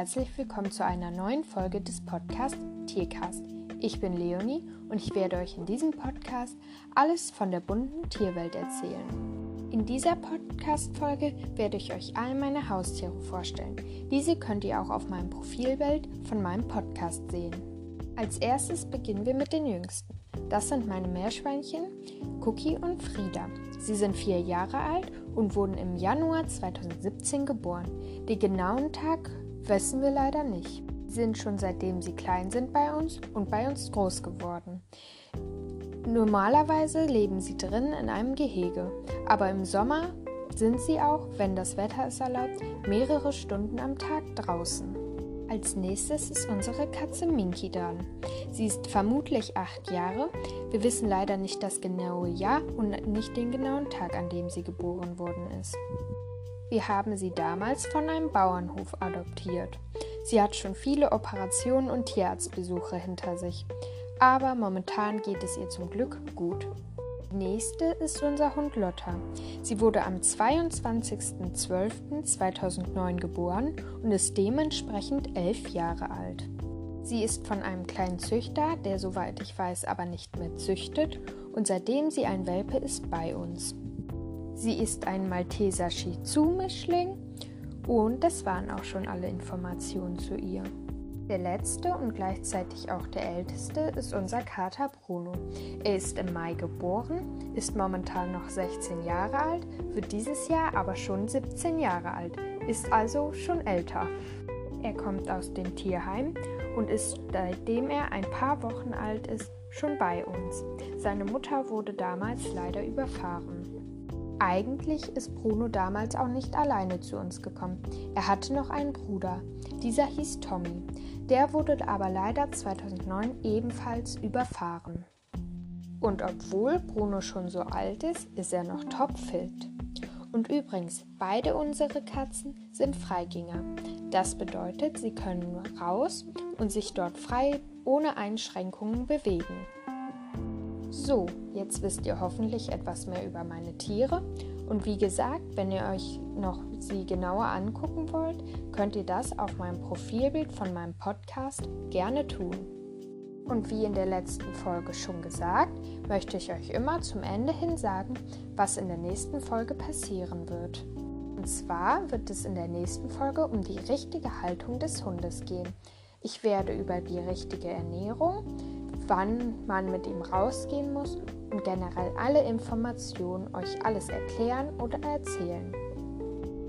herzlich willkommen zu einer neuen Folge des Podcasts Tiercast. Ich bin Leonie und ich werde euch in diesem Podcast alles von der bunten Tierwelt erzählen. In dieser Podcast-Folge werde ich euch all meine Haustiere vorstellen. Diese könnt ihr auch auf meinem Profilbild von meinem Podcast sehen. Als erstes beginnen wir mit den jüngsten. Das sind meine Meerschweinchen Cookie und Frieda. Sie sind vier Jahre alt und wurden im Januar 2017 geboren. Den genauen Tag wissen wir leider nicht. Sie sind schon seitdem sie klein sind bei uns und bei uns groß geworden. Normalerweise leben sie drin in einem Gehege, aber im Sommer sind sie auch, wenn das Wetter es erlaubt, mehrere Stunden am Tag draußen. Als nächstes ist unsere Katze Minky dran. Sie ist vermutlich acht Jahre. Wir wissen leider nicht das genaue Jahr und nicht den genauen Tag, an dem sie geboren worden ist. Wir haben sie damals von einem Bauernhof adoptiert. Sie hat schon viele Operationen und Tierarztbesuche hinter sich. Aber momentan geht es ihr zum Glück gut. Nächste ist unser Hund Lotta. Sie wurde am 22.12.2009 geboren und ist dementsprechend elf Jahre alt. Sie ist von einem kleinen Züchter, der soweit ich weiß aber nicht mehr züchtet und seitdem sie ein Welpe ist bei uns. Sie ist ein Malteser Shih Tzu Mischling und das waren auch schon alle Informationen zu ihr. Der letzte und gleichzeitig auch der älteste ist unser Kater Bruno. Er ist im Mai geboren, ist momentan noch 16 Jahre alt, wird dieses Jahr aber schon 17 Jahre alt, ist also schon älter. Er kommt aus dem Tierheim und ist, seitdem er ein paar Wochen alt ist, schon bei uns. Seine Mutter wurde damals leider überfahren. Eigentlich ist Bruno damals auch nicht alleine zu uns gekommen. Er hatte noch einen Bruder. Dieser hieß Tommy. Der wurde aber leider 2009 ebenfalls überfahren. Und obwohl Bruno schon so alt ist, ist er noch topfit. Und übrigens, beide unsere Katzen sind Freigänger. Das bedeutet, sie können raus und sich dort frei ohne Einschränkungen bewegen. So, jetzt wisst ihr hoffentlich etwas mehr über meine Tiere. Und wie gesagt, wenn ihr euch noch sie genauer angucken wollt, könnt ihr das auf meinem Profilbild von meinem Podcast gerne tun. Und wie in der letzten Folge schon gesagt, möchte ich euch immer zum Ende hin sagen, was in der nächsten Folge passieren wird. Und zwar wird es in der nächsten Folge um die richtige Haltung des Hundes gehen. Ich werde über die richtige Ernährung, wann man mit ihm rausgehen muss und generell alle Informationen euch alles erklären oder erzählen.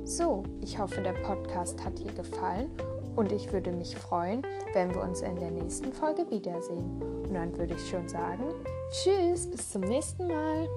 So, ich hoffe, der Podcast hat dir gefallen und ich würde mich freuen, wenn wir uns in der nächsten Folge wiedersehen. Und dann würde ich schon sagen, tschüss, bis zum nächsten Mal.